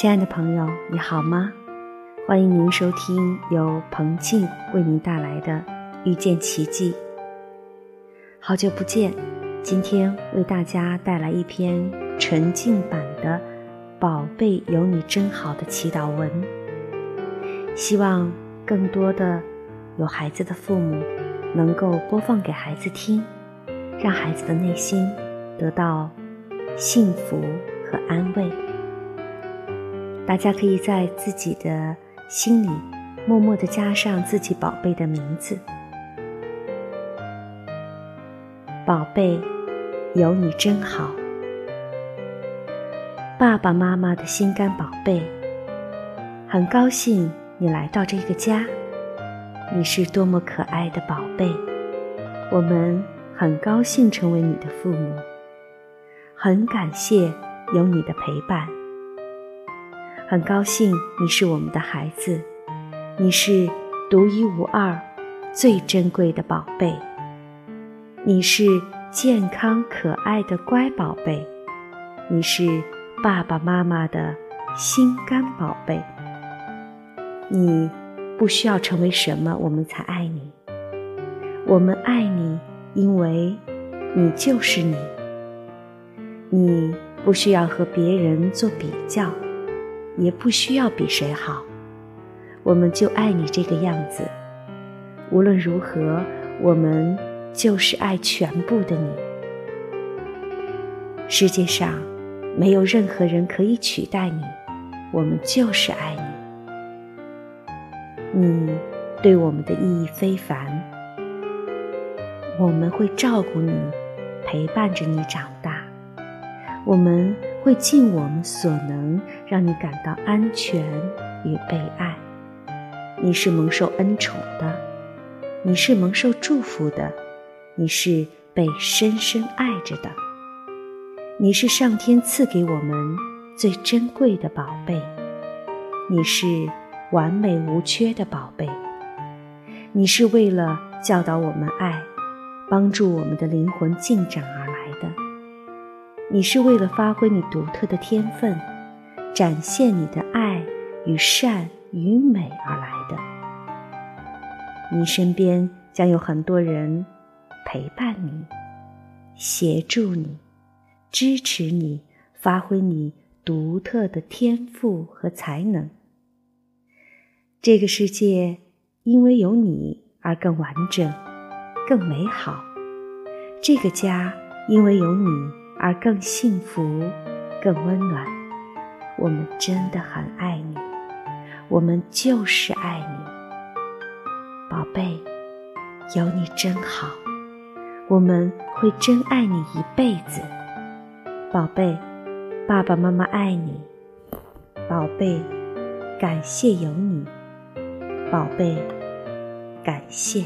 亲爱的朋友，你好吗？欢迎您收听由彭静为您带来的《遇见奇迹》。好久不见，今天为大家带来一篇沉浸版的《宝贝有你真好》的祈祷文。希望更多的有孩子的父母能够播放给孩子听，让孩子的内心得到幸福和安慰。大家可以在自己的心里默默的加上自己宝贝的名字。宝贝，有你真好。爸爸妈妈的心肝宝贝，很高兴你来到这个家。你是多么可爱的宝贝，我们很高兴成为你的父母，很感谢有你的陪伴。很高兴你是我们的孩子，你是独一无二、最珍贵的宝贝。你是健康可爱的乖宝贝，你是爸爸妈妈的心肝宝贝。你不需要成为什么，我们才爱你。我们爱你，因为你就是你。你不需要和别人做比较。也不需要比谁好，我们就爱你这个样子。无论如何，我们就是爱全部的你。世界上没有任何人可以取代你，我们就是爱你。你对我们的意义非凡，我们会照顾你，陪伴着你长大。我们。会尽我们所能让你感到安全与被爱。你是蒙受恩宠的，你是蒙受祝福的，你是被深深爱着的。你是上天赐给我们最珍贵的宝贝，你是完美无缺的宝贝。你是为了教导我们爱，帮助我们的灵魂进展而。你是为了发挥你独特的天分，展现你的爱与善与美而来的。你身边将有很多人陪伴你、协助你、支持你，发挥你独特的天赋和才能。这个世界因为有你而更完整、更美好。这个家因为有你。而更幸福，更温暖。我们真的很爱你，我们就是爱你，宝贝，有你真好。我们会真爱你一辈子，宝贝。爸爸妈妈爱你，宝贝。感谢有你，宝贝。感谢。